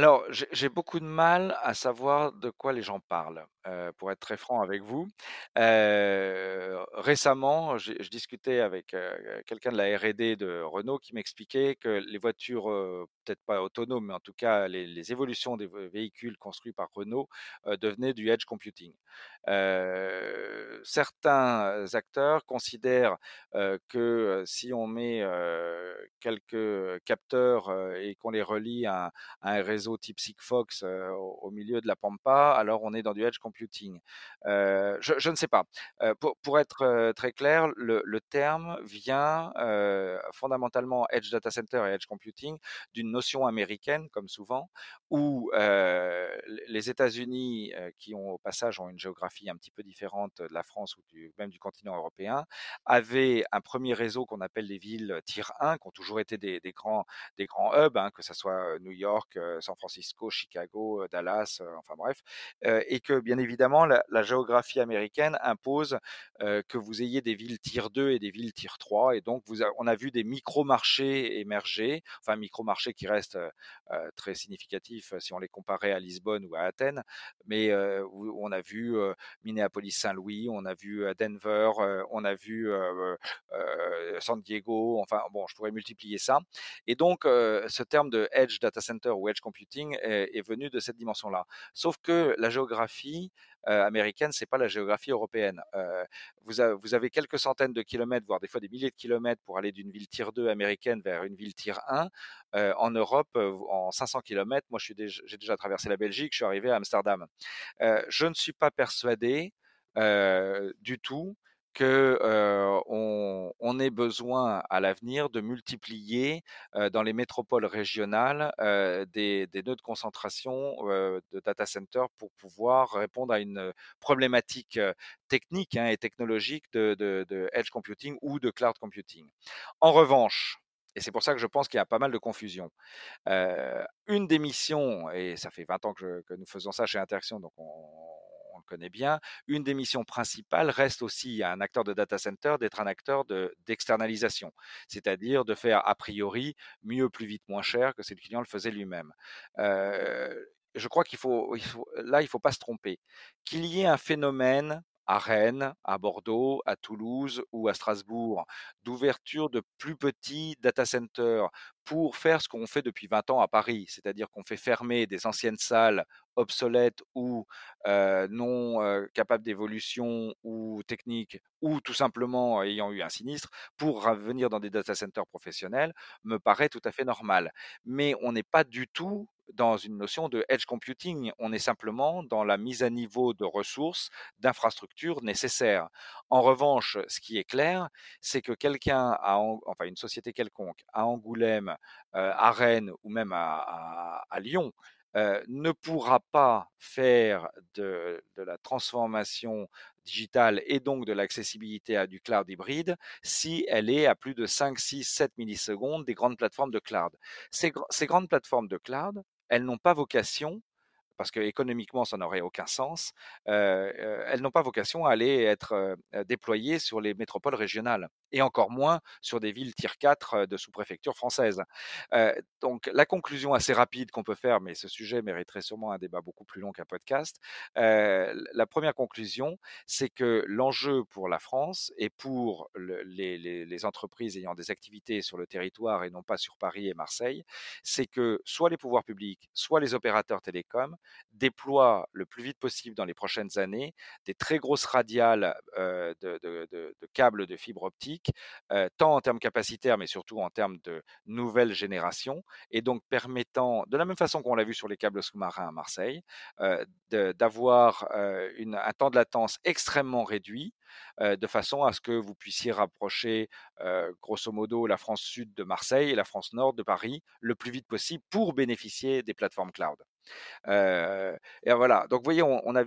Alors, j'ai beaucoup de mal à savoir de quoi les gens parlent, heu, pour être très franc avec vous. Heu, récemment, je discutais avec, heu, quelqu'un de la R&D de Renault qui m'expliquait que les voitures, peut-être pas autonomes, mais en tout cas les évolutions des véhicules construits par Renault, devenaient du edge computing. Certains acteurs considèrent, que, si on met, quelques capteurs, et qu'on les relie à un réseau type Sigfox au, milieu de la pampa, alors on est dans du edge computing. Je, je, ne sais pas. Pour, pour, être très clair, le, le terme vient fondamentalement edge data center et edge computing d'une notion américaine, comme souvent, où les États-Unis, qui ont au passage ont une géographie un petit peu différente de la France ou même du continent européen, avaient un premier réseau qu'on appelle les villes tier 1, qui ont toujours été des, des grands, des grands hubs, hein, que ce soit New York, San Francisco, Chicago, Dallas, enfin bref, et que bien évidemment la, géographie américaine impose que vous ayez des villes tier 2 et des villes tier 3, et donc on a vu des micro-marchés émerger, enfin micro-marchés qui restent euh, très significatifs si on les comparait à Lisbonne ou à Athènes, mais euh, on a vu euh, Minneapolis-Saint-Louis, on a vu Denver, on a vu San Diego, enfin bon, je pourrais multiplier ça. Et donc, ce terme de edge data center ou edge computing est, venu de cette dimension-là. Sauf que la géographie euh, américaine, c'est pas la géographie européenne. Euh, vous, avez quelques centaines de kilomètres, voire des fois des milliers de kilomètres pour aller d'une ville tier 2 américaine vers une ville tier 1. Euh, en Europe, en 500 kilomètres, moi j'ai déjà, déjà, traversé la Belgique, je suis arrivé à Amsterdam. je ne suis pas persuadé du tout que ait besoin à l'avenir de multiplier dans les métropoles régionales des, nœuds de concentration de data centers pour pouvoir répondre à une problématique technique hein, et technologique de, de, edge computing ou de cloud computing. En revanche, et c'est pour ça que je pense qu'il y a pas mal de confusion. Une des missions, et ça fait 20 ans que, que nous faisons ça chez Interaction, donc on, on le connaît bien, une des missions principales reste aussi à un acteur de data center d'être un acteur d'externalisation, c'est-à-dire de faire a priori mieux, plus vite, moins cher que si le client le faisait lui-même. Euh, je crois qu'il faut, faut, là, il ne faut pas se tromper. Qu'il y ait un phénomène à Rennes, à Bordeaux, à Toulouse ou à Strasbourg, d'ouverture de plus petits data centers pour faire ce qu'on fait depuis 20 ans à Paris, c'est-à-dire qu'on fait fermer des anciennes salles obsolètes ou non capables d'évolution ou technique ou tout simplement ayant eu un sinistre pour revenir dans des data centers professionnels me paraît tout à fait normal. Mais on n'est pas du tout dans une notion de edge computing, on est simplement dans la mise à niveau de ressources, d'infrastructures nécessaires. En revanche, ce qui est clair, c'est que quelqu'un, enfin une société quelconque, à Angoulême, à Rennes ou même à, Lyon, euh, ne pourra pas faire de, la transformation digitale et donc de l'accessibilité à du cloud hybride si elle est à plus de 5, 6, 7 millisecondes des grandes plateformes de cloud. Ces, grandes plateformes de cloud, elles n'ont pas vocation parce que économiquement, ça n'aurait aucun sens. Euh, elles n'ont pas vocation à aller être euh, déployées sur les métropoles régionales et encore moins sur des villes tier 4 de sous-préfecture française. Donc la conclusion assez rapide qu'on peut faire, mais ce sujet mériterait sûrement un débat beaucoup plus long qu'un podcast. La première conclusion, c'est que l'enjeu pour la France et pour le, les, entreprises ayant des activités sur le territoire et non pas sur Paris et Marseille, c'est que soit les pouvoirs publics, soit les opérateurs télécoms déploient le plus vite possible dans les prochaines années des très grosses radiales de, câbles de fibre optique, tant en termes capacitaires, mais surtout en termes de nouvelle génération, et donc permettant, de la même façon qu'on l'a vu sur les câbles sous-marins à Marseille, d'avoir un temps de latence extrêmement réduit, de façon à ce que vous puissiez rapprocher, grosso modo, la France sud de Marseille et la France nord de Paris le plus vite possible pour bénéficier des plateformes cloud. Et voilà. Donc, vous voyez, on, a,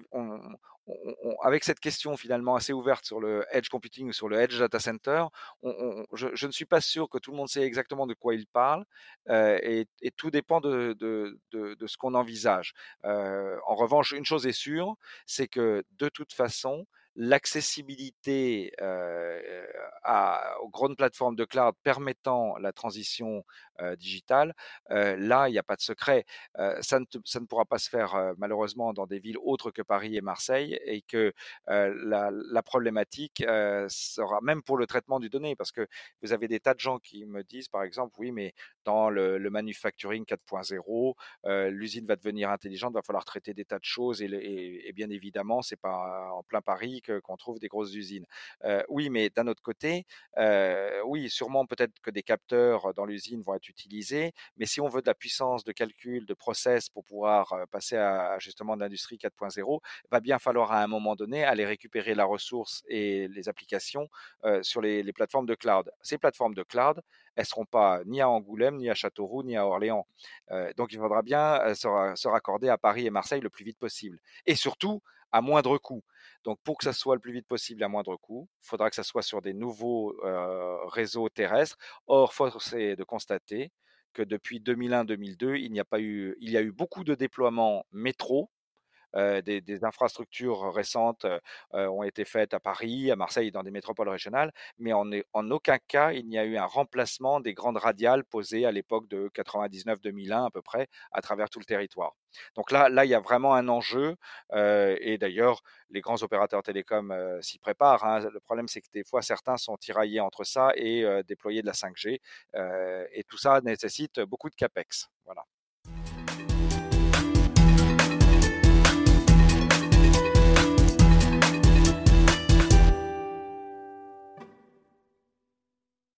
avec cette question finalement assez ouverte sur le edge computing ou sur le edge data center, je, ne suis pas sûr que tout le monde sait exactement de quoi il parle euh, et, tout dépend de, ce qu'on envisage. Euh, en revanche, une chose est sûre, c'est que de toute façon, l'accessibilité euh, aux grandes plateformes de cloud permettant la transition digitale, euh, là, il n'y a pas de secret. ça, ne ça, ne pourra pas se faire malheureusement dans des villes autres que Paris et Marseille et que la, problématique sera même pour le traitement du données, parce que vous avez des tas de gens qui me disent, par exemple, oui, mais dans le, manufacturing 4.0, l'usine va devenir intelligente, va falloir traiter des tas de choses et, bien évidemment, c'est pas en plein Paris qu'on trouve des grosses usines. Euh, oui, mais d'un autre côté, euh, oui, sûrement peut-être que des capteurs dans l'usine vont être mais si on veut de la puissance de calcul, de process pour pouvoir passer à, justement de l'industrie 4.0, va bien falloir à un moment donné aller récupérer la ressource et les applications sur les, plateformes de cloud. Ces plateformes de cloud, elles seront pas ni à Angoulême, ni à Châteauroux, ni à Orléans. Donc il faudra bien se, se, raccorder à Paris et Marseille le plus vite possible. Et surtout, à moindre coût. Donc pour que ça soit le plus vite possible à moindre coût, il faudra que ça soit sur des nouveaux euh, réseaux terrestres. Or, force est de constater que depuis 2001-2002, il il y a eu beaucoup de déploiements métro des, des, infrastructures récentes euh, ont été faites à Paris, à Marseille dans des métropoles régionales, mais en, aucun cas il n'y a eu un remplacement des grandes radiales posées à l'époque de 99-2001 à peu près à travers tout le territoire. Donc là, là, il y a vraiment un enjeu. Euh, et d'ailleurs, les grands opérateurs télécoms euh, s'y préparent. Hein. Le problème, c'est que des fois, certains sont tiraillés entre ça et euh, déployer de la 5G. et tout ça nécessite beaucoup de capex. Voilà.